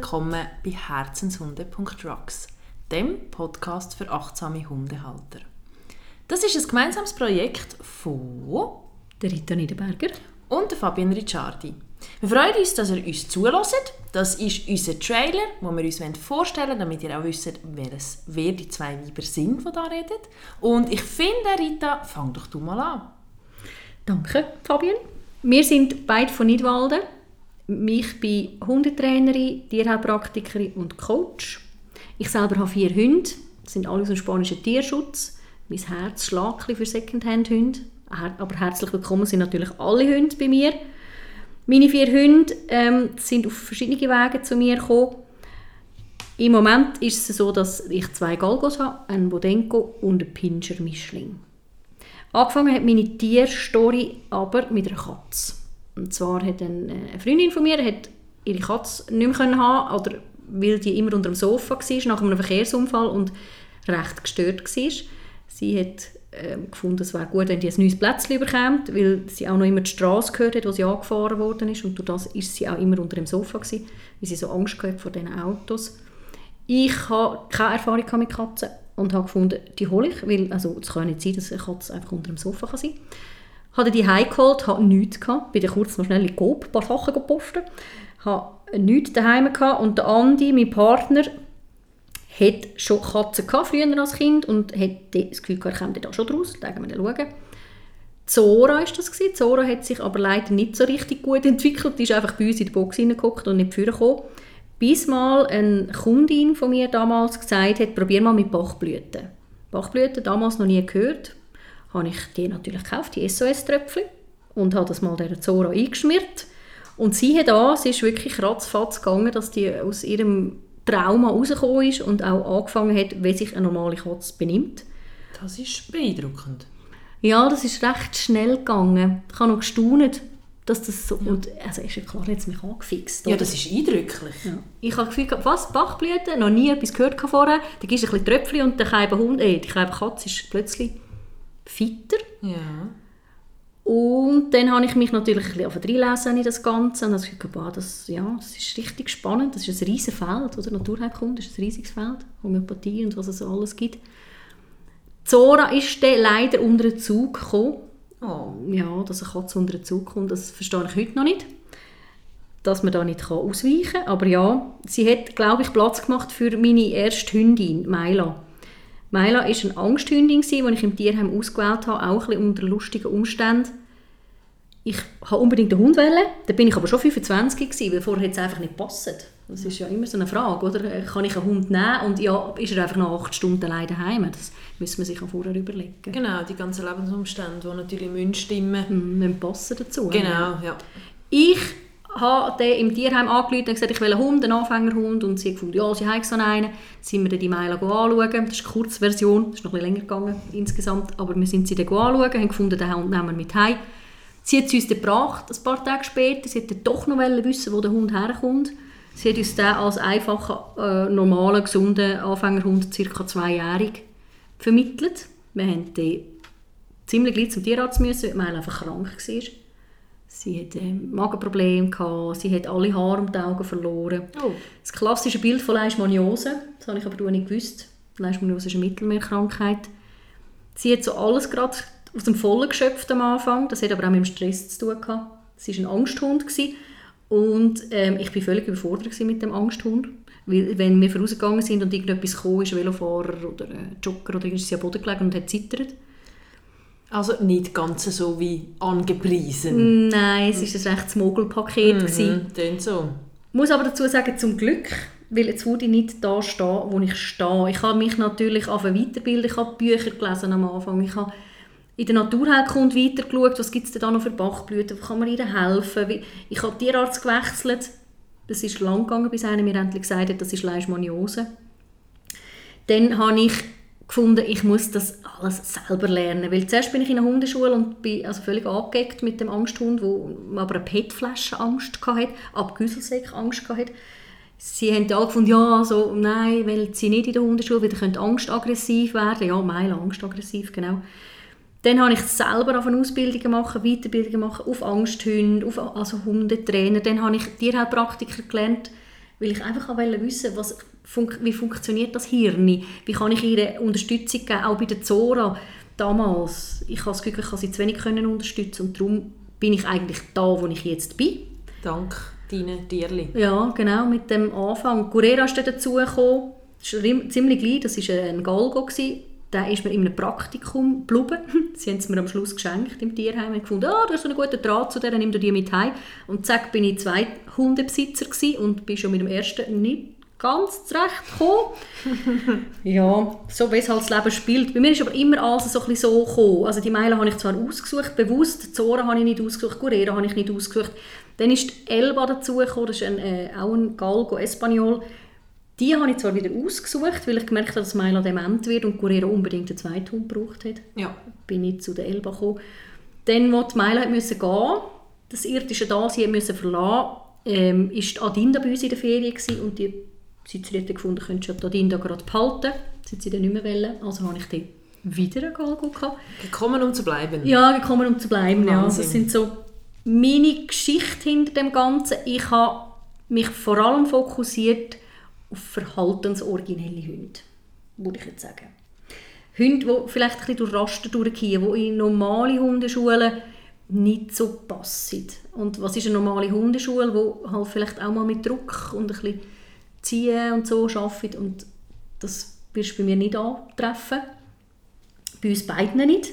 willkommen bei herzenshunde.rocks, dem Podcast für achtsame Hundehalter. Das ist ein gemeinsames Projekt von der Rita Niederberger und der Fabian Ricciardi. Wir freuen uns, dass ihr uns zulässt. Das ist unser Trailer, den wir uns vorstellen wollen, damit ihr auch wisst, wer, es, wer die zwei Weiber sind, die da reden. Und ich finde, Rita, fang doch du mal an. Danke, Fabian. Wir sind beide von Nidwalden. Ich bin Hundetrainerin, Tierheilpraktikerin und Coach. Ich selber habe vier Hunde, das sind alle aus dem spanischen Tierschutz. Mein Herz schlägt für Secondhand-Hunde. Aber herzlich willkommen sind natürlich alle Hunde bei mir. Meine vier Hunde ähm, sind auf verschiedene Wege zu mir gekommen. Im Moment ist es so, dass ich zwei Galgos habe, einen Bodenko und einen Pinscher-Mischling. Angefangen hat meine Tierstory aber mit einer Katze. Und zwar hat eine Freundin von mir hat ihre Katze nicht mehr haben oder weil die immer unter dem Sofa war nach einem Verkehrsunfall und recht gestört war. Sie hat ähm, gefunden, es wäre gut, wenn die ein neues Plätzchen bekommt, weil sie auch noch immer die Straße gehört hat, wo sie angefahren worden ist und durch das ist sie auch immer unter dem Sofa gewesen, weil sie so Angst hatte vor diesen Autos. Ich habe keine Erfahrung mit Katzen und habe gefunden, die hole ich, weil also, es kann nicht sein, dass eine Katze einfach unter dem Sofa kann sein kann. Habe die heimgeholt, hatte nichts gehabt, bin kurz noch schnell in Coop ein paar Sachen gepostet, habe nichts daheim gehabt und der Andi, mein Partner, hat schon Katzen gehabt, früher als Kind und hat das Gefühl, er kommt da schon draus, da wir schauen. Zora war das. Gewesen. Zora hat sich aber leider nicht so richtig gut entwickelt. Die ist einfach bei uns in die Box hineingeguckt und nicht vorgekommen. Bis mal eine Kundin von mir damals gesagt hat, probier mal mit Bachblüten. Bachblüten, damals noch nie gehört, habe ich die natürlich gekauft, die SOS-Tröpfchen, und habe das mal der Zora eingeschmiert. Und sie hat an, es ist wirklich ratzfatz gegangen, dass die aus ihrem Trauma rausgekommen ist und auch angefangen hat, wie sich eine normale Katze benimmt. Das ist beeindruckend. Ja, das ist recht schnell gegangen. Ich habe noch gestaunt, dass das so... Ja. Und, also ist ja klar, jetzt mich angefixt. Oder? Ja, das ist eindrücklich. Ja. Ich habe das Gefühl, was, Bachblüten, noch nie etwas gehört vorher. Da gibst du ein bisschen Tröpfchen und der kleine Hund, äh, die kleine Katze ist plötzlich fitter. Ja. Und dann habe ich mich natürlich ein bisschen reinlesen in das Ganze und habe gedacht, das, ja, das ist richtig spannend. Das ist ein riesiges Feld, oder? Naturheilkunde ist ein riesiges Feld, Homöopathie und was es alles gibt. Zora ist dann leider unter den Zug gekommen. Oh. Ja, dass eine Katze unter den Zug kommt, das verstehe ich heute noch nicht. Dass man da nicht ausweichen kann. Aber ja, sie hat, glaube ich, Platz gemacht für meine erste Hündin, Maila. Maila war eine Angsthündin, die ich im Tierheim ausgewählt habe, auch ein bisschen unter lustigen Umständen. Ich wollte unbedingt einen Hund wählen, da bin ich aber schon 25 gewesen, weil vorher es einfach nicht gepasst. Das ist ja immer so eine Frage, oder? Kann ich einen Hund nehmen und ja, ist er einfach nach acht Stunden alleine daheim? Das müssen wir sich auch vorher überlegen. Genau, die ganzen Lebensumstände, die natürlich müssen stimmen müssen. passen dazu. Genau, ja. Ich habe im Tierheim angerufen und gesagt, ich will einen Hund, einen Anfängerhund. Und sie gefunden, ja, sie haben so einen. Dann sind wir dann die Meile anschauen. Das ist eine Kurzversion, das ist noch ein länger gegangen insgesamt. Aber wir sind sie dann anschauen, haben gefunden, den Hund nehmen wir mit heim. Sie hat es uns dann gebracht, ein paar Tage später. Sie wollte doch noch wissen, wo der Hund herkommt. Sie hat uns den als einfachen, äh, normalen, gesunden Anfängerhund, ca. zweijährig, vermittelt. Wir haben den ziemlich gleich zum Tierarzt müssen, weil Meile einfach krank war. Sie hatte ähm, Magenprobleme, gehabt, sie hat alle Haare um die Augen verloren. Oh. Das klassische Bild von Leishmaniose, das habe ich aber nicht gewusst. Leishmaniose ist eine Mittelmeerkrankheit. Sie hat so alles gerade aus dem Vollen geschöpft am Anfang, das hat aber auch mit dem Stress zu tun gehabt. Sie war ein Angsthund gewesen. und ähm, ich war völlig überfordert mit dem Angsthund. Weil, wenn wir vorausgegangen sind und irgendetwas kam, ist ein Velofahrer oder ein Jogger oder ist sie am Boden gelegen und hat zittert. Also nicht ganz so wie angepriesen. Nein, es war ein rechtes Mogelpaket. Mhm, so. Ich muss aber dazu sagen, zum Glück, weil jetzt würde ich nicht da stehen, wo ich stehe. Ich habe mich natürlich weiterbilden, ich habe Bücher gelesen am Anfang, ich habe in der Naturheilkunde weitergeschaut, was gibt es denn da noch für Bachblüten, kann man ihnen helfen. Ich habe Tierarzt gewechselt, das ist lang gegangen, bis einer mir endlich gesagt hat, das ist Leishmaniose. Dann habe ich gefunden, ich muss das alles selber lernen. Weil zuerst bin ich in einer Hundeschule und bin also völlig angeeckt mit dem Angsthund, wo aber eine PET-Flasche Angst hatte, ab Angst hatte. Sie haben alle gefunden, ja, so, nein, weil sie nicht in der Hundeschule, weil könnte Angst aggressiv werden. Ja, meine Angst aggressiv, genau. Dann habe ich selber eine Ausbildung machen, Weiterbildungen machen auf Angsthunde, auf also Hundetrainer. Dann habe ich Tierheilpraktiker gelernt, weil ich einfach wollte wissen, was, wie funktioniert das Hirn, wie kann ich ihr Unterstützung geben, auch bei der Zora damals. Ich habe das Gefühl, ich kann sie zu wenig können unterstützen und darum bin ich eigentlich da, wo ich jetzt bin. Dank deinen Tierli. Ja, genau, mit dem Anfang. Guerrera ist dann dazugekommen, ziemlich gleich, das war ein Galgo. Gewesen. Der ist mir in einem Praktikum geblieben. Sie haben es mir am Schluss geschenkt im Tierheim. Ich gefunden, oh, du hast so einen guten Draht zu der, nimm dir die mit heim. Und zack, bin ich zwei Hundebesitzer und bin schon mit dem ersten nicht ganz zurechtgekommen. ja, so wie es halt das Leben spielt. Bei mir ist aber immer alles so, ein so gekommen. Also die Meilen habe ich zwar ausgesucht, bewusst, die Zoren habe ich nicht ausgesucht, Guerrero habe ich nicht ausgesucht. Dann ist Elba dazugekommen, das ist ein, äh, auch ein Galgo Espanol. Die habe ich zwar wieder ausgesucht, weil ich gemerkt habe, dass Milo dement wird und Guerrero unbedingt einen zweiten Hund gebraucht hat. Ja. Bin ich zu der Elba gekommen. Dann, als hat müssen gehen das irdische Dasein müssen verlassen, ähm, ist Adinda bei uns in der Ferien gewesen und die Sitzräte gefunden, könntest du Adinda gerade behalten. Das hat sie dann nicht mehr wollen, also habe ich die wieder einen Galgo gehabt. Gekommen, um zu bleiben. Ja, gekommen, um zu bleiben. Ja. Das sind so meine Geschichte hinter dem Ganzen. Ich habe mich vor allem fokussiert auf verhaltensoriginelle Hunde, würde ich jetzt sagen. Hunde, die vielleicht ein bisschen durch Raster durchgehen, die in normale Hundeschulen nicht so passen. Und was ist eine normale Hundeschule, die halt vielleicht auch mal mit Druck und ein bisschen ziehen und so arbeitet und das wirst du bei mir nicht antreffen. Bei uns beiden nicht.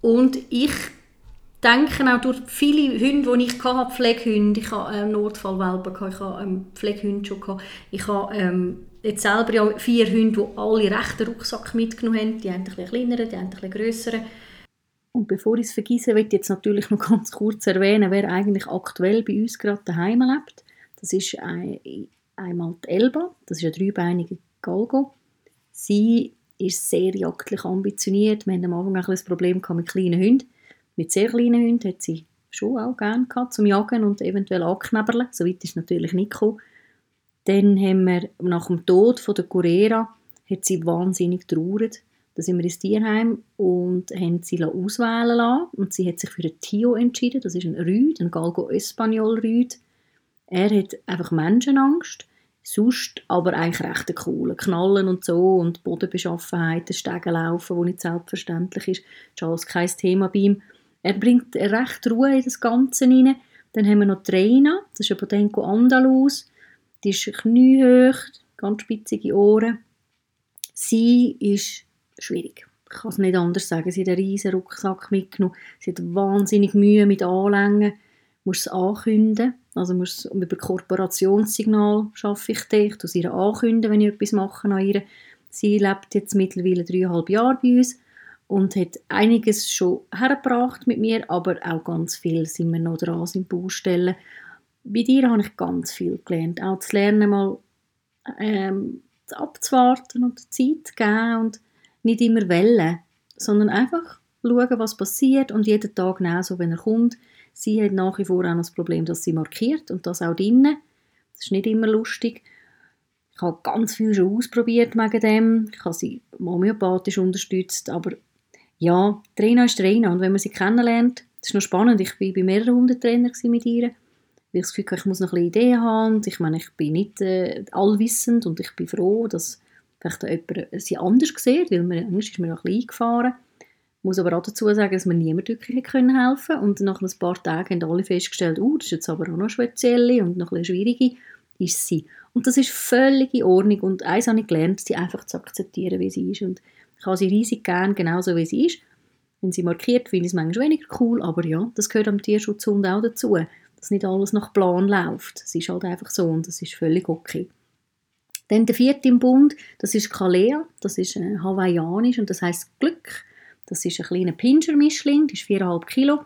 Und ich denke auch durch viele Hunde, die ich hatte, Pflegehunde, ich hatte ähm, Notfallwelpen, ich hatte ähm, Pflegehunde schon, gehabt. ich habe ähm, jetzt selber ja vier Hunde, die alle rechten Rucksack mitgenommen haben, die haben ein bisschen kleineren, die haben ein bisschen grösseren. Und bevor ich es vergesse, möchte ich jetzt natürlich noch ganz kurz erwähnen, wer eigentlich aktuell bei uns gerade daheim lebt. Das ist ein, einmal die Elba, das ist eine dreibeinige Galgo. Sie ist sehr jagdlich ambitioniert. Wir hatten am Anfang ein Problem mit kleinen Hunden mit sehr kleinen Hunden hat sie schon auch gerne gehabt, zum Jagen und eventuell anknäberlen. So weit ist es natürlich nicht gekommen. Dann haben wir nach dem Tod von der Curera hat sie wahnsinnig traurig. Da sind wir ins Tierheim und haben sie auswählen lassen. Und sie hat sich für einen Tio entschieden. Das ist ein Rüd, ein Galgo Espanol Rüd. Er hat einfach Menschenangst. Sonst aber eigentlich recht cool. Knallen und so und Bodenbeschaffenheit, Stegen laufen, wo nicht selbstverständlich ist. Das ist alles kein Thema bei ihm. Er bringt recht Ruhe in das Ganze rein. Dann haben wir noch Traina, das ist ein Bodenco Andalus. Die ist kniehoch, ganz spitzige Ohren. Sie ist schwierig. Ich kann es nicht anders sagen. Sie hat einen riesen Rucksack mitgenommen. Sie hat wahnsinnig Mühe mit Anlängen. Du musst es ankündigen. Also musst über Kooperationssignal schaffe ich dich. Ich ihr ankündigen, wenn ich etwas mache an ihr. Sie lebt jetzt mittlerweile dreieinhalb Jahre bei uns und hat einiges schon hergebracht mit mir, aber auch ganz viel sind wir noch dran, sind Baustellen. Bei dir habe ich ganz viel gelernt, auch zu lernen, mal ähm, abzuwarten und Zeit zu geben und nicht immer wellen, sondern einfach schauen, was passiert und jeden Tag genauso, wenn er kommt. Sie hat nach wie vor auch das Problem, dass sie markiert und das auch drinnen. Das ist nicht immer lustig. Ich habe ganz viel schon ausprobiert wegen dem. Ich habe sie homöopathisch unterstützt, aber ja, Trainer ist Trainer und wenn man sie kennenlernt, das ist noch spannend, ich war bei mehreren Hundetrainer mit ihr, weil ich das Gefühl ich muss noch ein Ideen haben. Ich meine, ich bin nicht äh, allwissend und ich bin froh, dass vielleicht jemand sie anders sieht, weil man, Angst ist mir noch ein bisschen eingefahren. Ich muss aber auch dazu sagen, dass mir niemand wirklich können helfen. Und nach ein paar Tagen haben alle festgestellt, oh, das ist jetzt aber auch noch spezielle und noch ein bisschen schwierige, ist sie. Und das ist völlig in Ordnung. Und eins habe ich gelernt, sie einfach zu akzeptieren, wie sie ist. Und ich habe sie riesig gern, genauso wie sie ist. Wenn sie markiert, finde ich es manchmal weniger cool, aber ja, das gehört am Tierschutzhund auch dazu, dass nicht alles nach Plan läuft. Es ist halt einfach so und das ist völlig okay. Dann der vierte im Bund, das ist Kalea, das ist äh, hawaiianisch und das heißt Glück. Das ist ein kleiner Pinscher-Mischling, die ist 4,5 Kilo.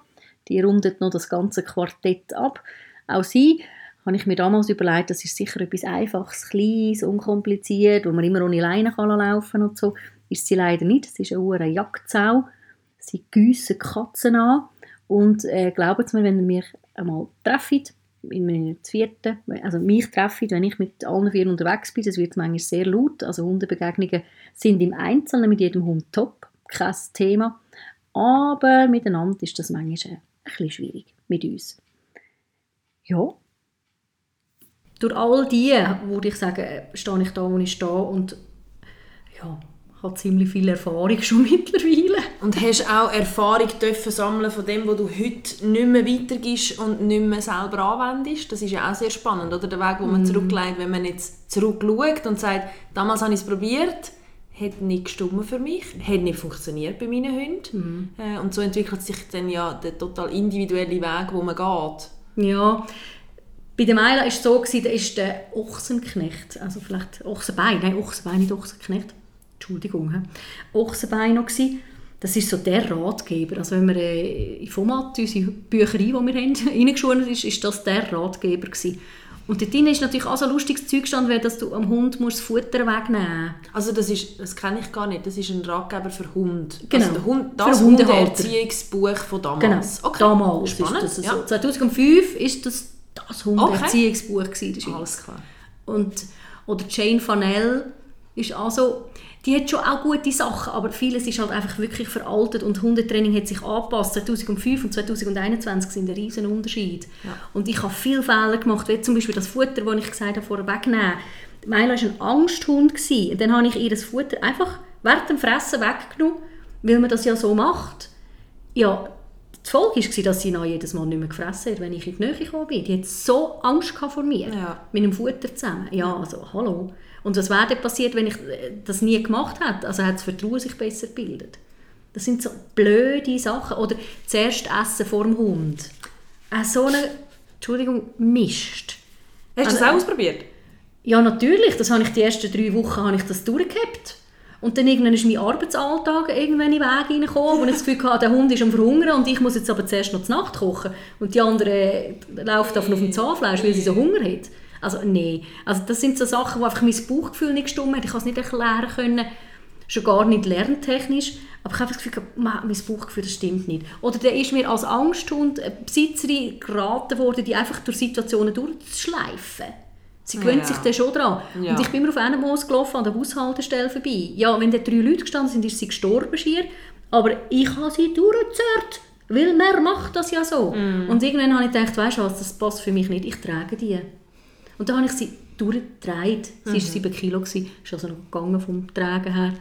Die rundet noch das ganze Quartett ab. Auch sie habe ich mir damals überlegt, das ist sicher etwas Einfaches, Kleines, unkompliziert, wo man immer ohne Leine kann laufen und so ist sie leider nicht. Sie ist eine Jagdsau. Sie giessen Katzen an. Und äh, glaubt mir, wenn ihr mich einmal trefft, in meinem vierten, also mich trefft, wenn ich mit allen vier unterwegs bin, das wird manchmal sehr laut. Also Hundebegegnungen sind im Einzelnen mit jedem Hund top, kein Thema. Aber miteinander ist das manchmal ein bisschen schwierig mit uns. Ja. durch all die, würde ich sagen, stehe ich da, wo ich stehe und ja, habe ziemlich viel Erfahrung schon mittlerweile. Und hast auch Erfahrung dürfen sammeln von dem, was du heute nicht mehr weitergibst und nicht mehr selber anwendest? Das ist ja auch sehr spannend, oder? Der Weg, den man mm. zurücklegt, wenn man jetzt zurückschaut und sagt, damals habe ich es probiert, hat nicht gestimmt für mich, hat nicht funktioniert bei meinen Hunden. Mm. Und so entwickelt sich dann ja der total individuelle Weg, wo man geht. Ja, bei der Meila war es so, da ist der Ochsenknecht, also vielleicht Ochsenbein, nein, Ochsenbein, nicht Ochsenknecht, Entschuldigung, Ochsenbein noch gewesen. Das ist so der Ratgeber. Also wenn man äh, in Format, unsere Bücherei, die wir haben, reingeschoben ist, ist das der Ratgeber gewesen. Und dort ist natürlich auch so lustiges Zeug gestanden, dass du am Hund musst das Futter wegnehmen musst. Also das, ist, das kenne ich gar nicht. Das ist ein Ratgeber für Hund. Genau. Also der Hund, das Hundeerziehungsbuch von damals. Genau. Okay. Damals Spannend. ist das so. Ja. 2005 ist das das Hundeerziehungsbuch okay. gewesen. Alles klar. Und, oder Jane Fanel ist also die hat schon auch gute Sachen, aber vieles ist halt einfach wirklich veraltet und Hundetraining hat sich angepasst. 2005 und 2021 sind ein riesen Unterschied. Ja. Und ich habe viele Fehler gemacht, wie zum Beispiel das Futter, das ich gesagt habe, vorher wegnehmen. Milo war ein Angsthund. Gewesen. Dann habe ich ihr das Futter einfach während dem Fressen weggenommen, weil man das ja so macht. Ja, die Folge war, dass sie jedes Mal nicht mehr gefressen hat, wenn ich in die Nähe gekommen bin. Die hat so Angst vor mir, ja. mit dem Futter zusammen. Ja, also, hallo. Und was wäre denn passiert, wenn ich äh, das nie gemacht hätte? Also hat das Vertrauen sich besser gebildet. Das sind so blöde Sachen. Oder zuerst essen vor dem Hund. Äh, so eine, Entschuldigung, Mist. Hast du das also, auch ausprobiert? Ja, natürlich. Das habe ich die ersten drei Wochen habe ich das durchgehabt. Und dann irgendwann ist mein Arbeitsalltag irgendwann in den Weg reingekommen, wo ich das Gefühl hatte, der Hund ist am Verhungern und ich muss jetzt aber zuerst noch zur Nacht kochen. Und die andere äh, läuft auf dem Zahnfleisch, weil sie so Hunger hat. Also nein, also das sind so Sachen, wo einfach mein Bauchgefühl nicht gestimmt hat. Ich konnte es nicht erklären können, schon gar nicht lerntechnisch. Aber ich habe das Gefühl, mein Bauchgefühl das stimmt nicht. Oder der ist mir als Angsthund eine Besitzerin geraten worden, die einfach durch Situationen durchzuschleifen. Sie gewöhnt ja. sich dann schon dran. Ja. Und ich bin immer auf einem Moos gelaufen, an der Bushaltestelle vorbei. Ja, wenn da drei Leute gestanden sind, ist sie gestorben schier. Aber ich habe sie durchgezerrt, weil man macht das ja so. Mm. Und irgendwann habe ich gedacht, weißt du was, das passt für mich nicht, ich trage die. Und dann habe ich sie durchgedreht. Sie war mhm. 7 Kilo, ist also noch gegangen vom Tragen her.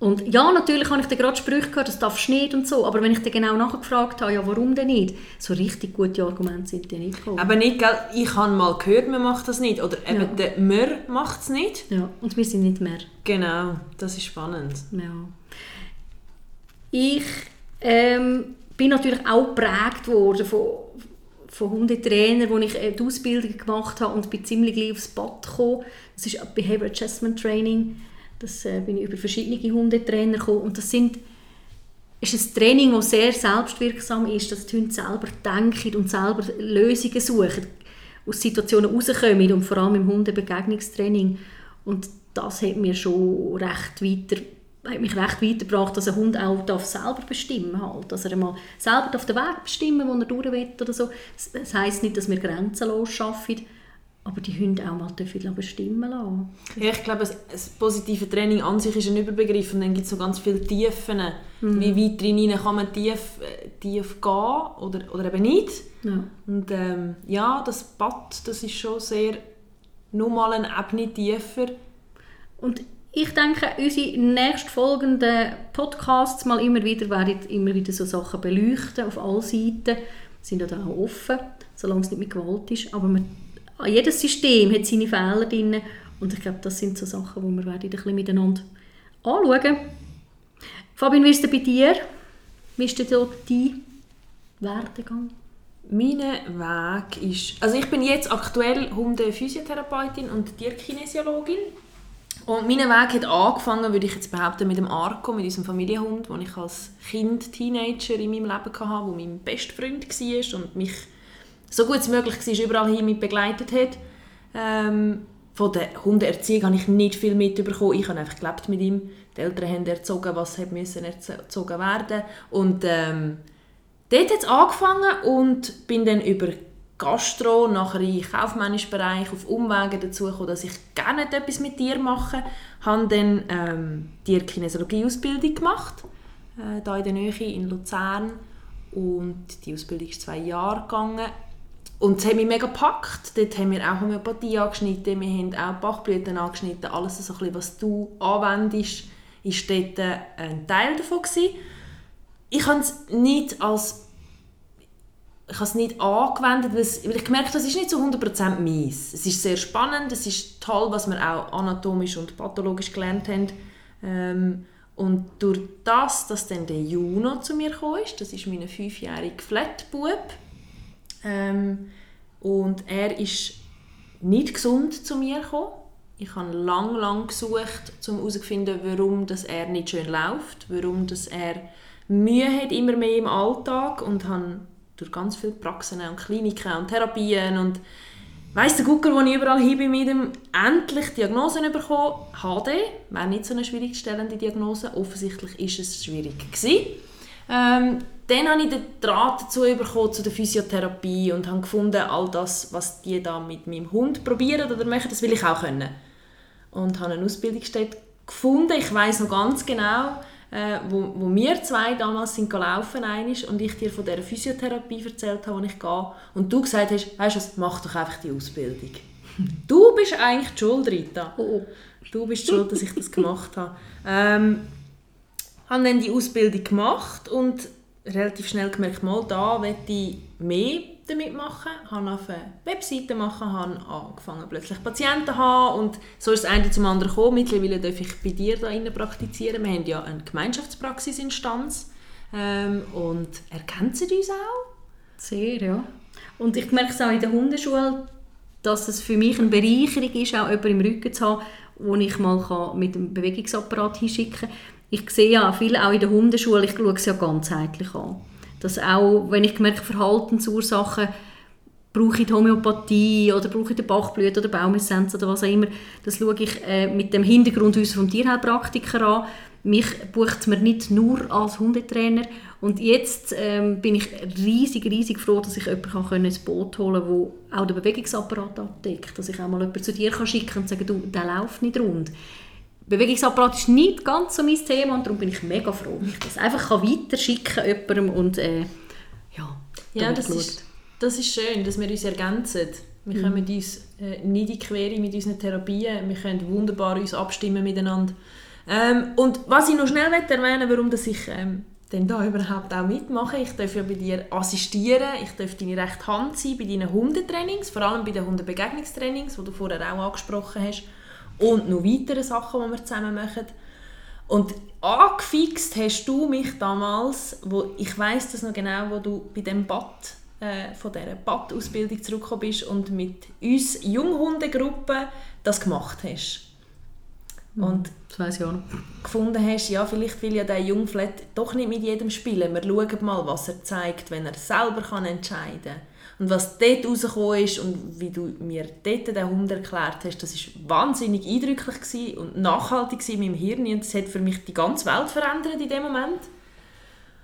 Und ja, natürlich habe ich dann gerade Sprüche gehört, das darfst du nicht und so, aber wenn ich dann genau nachgefragt habe, ja, warum denn nicht, so richtig gute Argumente sind die nicht gekommen. Aber nicht, gell, ich habe mal gehört, man macht das nicht, oder eben ja. der «Mer» macht es nicht. Ja, und wir sind nicht mehr. Genau, das ist spannend. Ja. Ich ähm, bin natürlich auch geprägt worden von von Hundetrainer, wo ich äh, die Ausbildung gemacht habe und bin ziemlich gleich aufs Bad gekommen. Das ist Behavior Adjustment Training. Das äh, bin ich über verschiedene Hundetrainer gekommen und das sind ist ein Training, das sehr selbstwirksam ist, dass die Hunde selber denken und selber Lösungen suchen, aus Situationen rauskommen und vor allem im Hundebegegnungstraining. Und das hat mir schon recht weiter hat mich recht weitergebracht, dass ein Hund auch darf selber bestimmen halt, dass er mal selber auf den Weg bestimmen, wo er durch will oder so. Das heisst nicht, dass wir grenzenlos arbeiten, aber die Hunde auch mal dürfen bestimmen lassen. Ja, ich glaube, das positive Training an sich ist ein Überbegriff und dann gibt es so ganz viele Tiefen. Mhm. Wie weit drin kann man tief, tief gehen oder, oder eben nicht. Ja. Und ähm, ja, das Bad, das ist schon sehr nochmal eine Ebene tiefer. Und ich denke, unsere nächstfolgenden Podcasts mal immer wieder werden immer wieder so Sachen beleuchten auf allen Seiten. Wir sind ja auch offen, solange es nicht mit Gewalt ist. Aber man, jedes System hat seine Fehler drin und ich glaube, das sind so Sachen, die wir werden ein bisschen miteinander anschauen. Fabian, wie ist es bei dir? Wie ist denn dein Werdegang? Mein Weg ist, also ich bin jetzt aktuell Hunde-Physiotherapeutin und Tierkinesiologin und mein Weg hat angefangen, würde ich jetzt behaupten, mit dem Arco, mit unserem Familienhund, den ich als Kind, Teenager in meinem Leben hatte, der mein bester Freund war und mich so gut wie möglich war, überall hin mit begleitet hat. Ähm, von der Hundeerziehung habe ich nicht viel mitbekommen. Ich habe einfach gelebt mit ihm. Die Eltern haben erzogen, was müssen erzogen werden. Und ähm, dort hat es angefangen und bin dann über Gastro, nachher in den kaufmännischen Bereich, auf Umwege dazu gekommen, dass ich gerne etwas mit dir mache. Ich habe dann ähm, Tierkinesiologie-Ausbildung gemacht, äh, hier in der Nähe in Luzern. Und die Ausbildung ist zwei Jahre gegangen. und es hat mich mega gepackt. Dort haben wir auch Homöopathie angeschnitten, wir haben auch Bachblüten angeschnitten. Alles, so bisschen, was du anwendest, ist dort ein Teil davon gewesen. Ich habe es nicht als ich habe es nicht angewendet, weil, es, ich gemerkt habe, das ist nicht zu 100% meins. Es ist sehr spannend, es ist toll, was wir auch anatomisch und pathologisch gelernt haben. Ähm, und durch das, dass dann der Juno zu mir kam, das ist mein fünfjähriger Flatbub, ähm, und er ist nicht gesund zu mir gekommen. Ich habe lang, lang gesucht, um herauszufinden, warum das er nicht schön läuft, warum das er Mühe hat immer mehr im Alltag und habe durch ganz viele Praxen und Kliniken und Therapien und weiss der Gucker, wo ich überall hin bin mit endlich Diagnosen bekommen. HD, wäre nicht so eine schwierig stellende Diagnose. Offensichtlich ist es schwierig gewesen. Ähm, dann habe ich den Draht dazu bekommen, zu der Physiotherapie und habe gefunden, all das, was die da mit meinem Hund probieren oder machen, das will ich auch können. Und habe eine Ausbildungsstätte gefunden. Ich weiß noch ganz genau, äh, wo, wo wir zwei damals sind gelaufen einig, und ich dir von der Physiotherapie erzählt habe, wo ich gehe und du gesagt hast, weißt du was, mach doch einfach die Ausbildung. du bist eigentlich die Schuld, Rita. Oh, oh. Du bist die schuld, dass ich das gemacht habe. Ähm, habe dann die Ausbildung gemacht und relativ schnell gemerkt, mal da möchte ich mehr damit machen, habe auf eine Webseite machen, habe angefangen plötzlich Patienten zu haben und so ist das eine zum anderen gekommen. Mittlerweile darf ich bei dir da praktizieren. Wir haben ja eine Gemeinschaftspraxisinstanz ähm, und sie uns auch? Sehr, ja. Und ich merke es auch in der Hundeschule, dass es für mich eine Bereicherung ist, auch jemanden im Rücken zu haben, wo ich mal mit dem Bewegungsapparat hinschicken kann ich sehe ja viel auch in der Hundeschule, ich schaue es ja ganzheitlich an. Dass auch, wenn ich merke, Verhaltensursachen, brauche ich die Homöopathie oder brauche ich den Bachblüte oder Baumissenz oder was auch immer, das schaue ich äh, mit dem Hintergrund unseres Tierheilpraktiker an. Mich bucht man nicht nur als Hundetrainer und jetzt ähm, bin ich riesig, riesig froh, dass ich jemanden kann ins Boot holen kann, der auch den Bewegungsapparat abdeckt. Dass ich auch mal jemanden zu dir kann schicken und sagen, du, der läuft nicht rund. Bewegungsapparat ist nicht ganz so mein Thema und darum bin ich mega froh, dass ich das einfach weiterschicken kann jemandem und äh, ja, ja das ist, das ist schön, dass wir uns ergänzen. Wir mhm. können uns äh, nicht in die Quere mit unseren Therapien, wir können wunderbar uns abstimmen miteinander. Ähm, und was ich noch schnell erwähnen warum dass ich ähm, denn da überhaupt auch mitmache. Ich darf ja bei dir assistieren, ich darf deine rechte Hand sein bei deinen Hundetrainings, vor allem bei den Hundebegegnungstrainings, die du vorher auch angesprochen hast und noch weitere Sachen, die wir zusammen machen. Und angefixt hast du mich damals, wo ich weiß das noch genau, wo du bei dem Bad äh, von dieser Bad-Ausbildung zurückgekommen bist und mit uns Junghundegruppe das gemacht hast. Mhm. Und das weiss ich auch noch. gefunden hast, ja, vielleicht will ja der Jungflat doch nicht mit jedem spielen. Wir schauen mal, was er zeigt, wenn er selber kann entscheiden kann. Und was dort rausgekommen ist und wie du mir dort den Hund erklärt hast, das war wahnsinnig eindrücklich und nachhaltig in meinem Hirn und das hat für mich die ganze Welt verändert in dem Moment.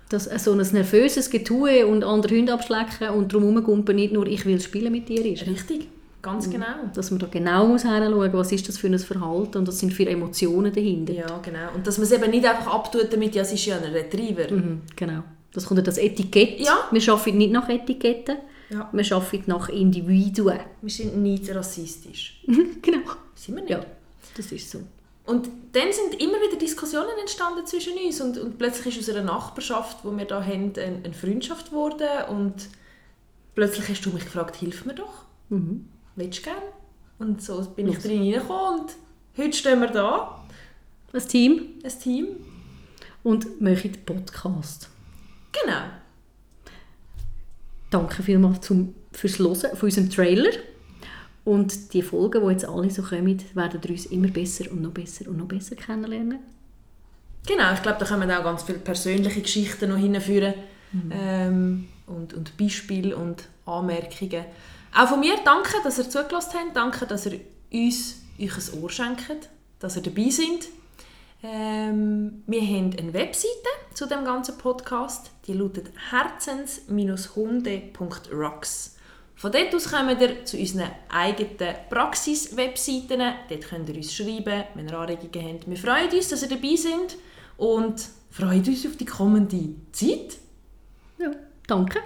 Dass so ein nervöses Getue und andere Hunde abschlecken und darum herumgumpen nicht nur «ich will spielen mit dir» ist. Richtig, ganz genau. Dass man da genau muss hinschauen was ist das für ein Verhalten und was sind für Emotionen dahinter. Ja, genau. Und dass man es eben nicht einfach abtut damit, ja, es ist ja ein Retriever. Mhm, genau. Das kommt ja das Etikett. Ja. Wir arbeiten nicht nach Etiketten. Ja. Wir arbeiten nach Individuen. Wir sind nicht rassistisch. genau. Sind wir nicht? Ja, das ist so. Und dann sind immer wieder Diskussionen entstanden zwischen uns und, und plötzlich ist aus einer Nachbarschaft, wo wir da haben, eine, eine Freundschaft geworden und plötzlich hast du mich gefragt, hilf mir doch. Mhm. Willst du gerne? Und so bin ich drin reingekommen und heute stehen wir da. Ein Team. Ein Team. Und machen Podcast. Genau. Danke vielmals zum, fürs Hören von unserem Trailer. Und die Folgen, die jetzt alle so kommen, werden uns immer besser und noch besser und noch besser kennenlernen. Genau, ich glaube, da kommen auch ganz viele persönliche Geschichten noch hinführen mhm. ähm, und, und Beispiele und Anmerkungen. Auch von mir danke, dass ihr zugelassen habt. Danke, dass ihr uns euch ein Ohr schenkt, dass ihr dabei seid. Ähm, wir haben eine Webseite zu dem ganzen Podcast. Die lautet herzens-hunde.rocks. Von dort aus kommen ihr zu unseren eigenen Praxis-Webseiten. Dort könnt ihr uns schreiben, wenn ihr Anregungen habt. Wir freuen uns, dass ihr dabei seid und freuen uns auf die kommende Zeit. Ja, danke.